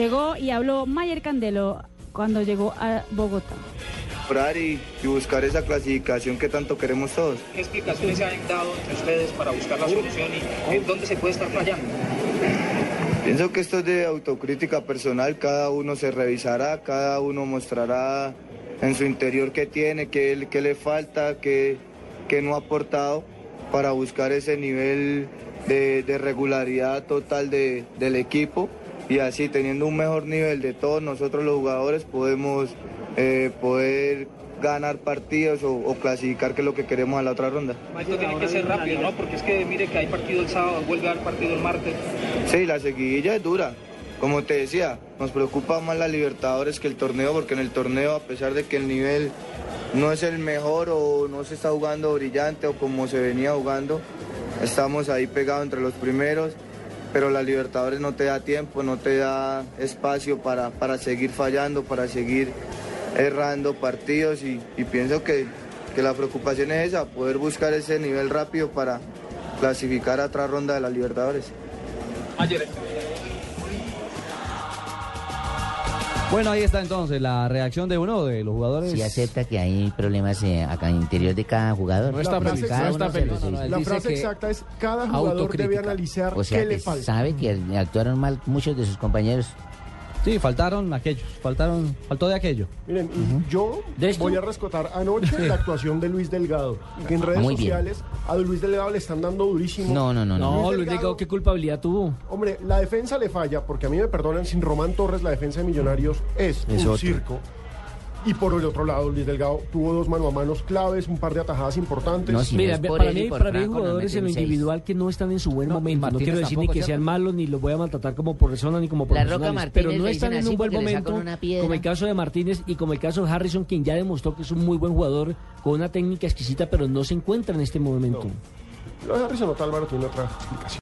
Llegó y habló Mayer Candelo cuando llegó a Bogotá. Y, y buscar esa clasificación que tanto queremos todos. ¿Qué explicaciones se han dado entre ustedes para buscar la solución y en dónde se puede estar fallando? Pienso que esto es de autocrítica personal, cada uno se revisará, cada uno mostrará en su interior qué tiene, qué, qué le falta, qué, qué no ha aportado para buscar ese nivel de, de regularidad total de- del equipo y así teniendo un mejor nivel de todos nosotros los jugadores podemos eh, poder ganar partidos o, o clasificar que es lo que queremos a la otra ronda. Esto tiene que ser rápido, ¿no? Porque es que mire que hay partido el sábado, vuelve a haber partido el martes. Sí, la seguidilla es dura. Como te decía, nos preocupa más la Libertadores que el torneo, porque en el torneo, a pesar de que el nivel no es el mejor o no se está jugando brillante o como se venía jugando, estamos ahí pegados entre los primeros, pero la Libertadores no te da tiempo, no te da espacio para, para seguir fallando, para seguir errando partidos y, pienso que, que la preocupación es esa, poder buscar ese nivel rápido para clasificar a otra ronda de la Libertadores. Bueno, ahí está entonces la reacción de uno de los jugadores. Si acepta que hay problemas eh, acá en el interior de cada jugador. No está feliz, uno no está dice. La frase exacta es cada jugador debe analizar O sea, qué le falta. sabe que actuaron mal muchos de sus compañeros. Sí, faltaron aquellos, faltaron, faltó de aquello. Miren, yo voy a rescatar anoche la actuación de Luis Delgado. Que en redes Muy bien. sociales a Luis Delgado le están dando durísimo. No, no, no, no. Luis No, Luis Delgado- ¿qué culpabilidad tuvo? Hombre, la defensa le falla, porque a mí me perdonan, sin Román Torres la defensa de Millonarios es, Es un circo. Y por el otro lado, Luis Delgado tuvo dos mano a manos claves, un par de atajadas importantes. No, si Mira, no por para mí, por para mí jugadores en lo individual que no están en su buen No, momento. No quiero decir ni que sean malos ni los voy a maltratar como por persona ni como La Roca profesionales, Martínez pero no están en un buen momento, como el caso de Martínez y como el caso de Harrison, quien ya demostró que es un muy buen jugador con una técnica exquisita, pero no se encuentra en este momento. Lo de Harrison Otálvaro tiene otra explicación.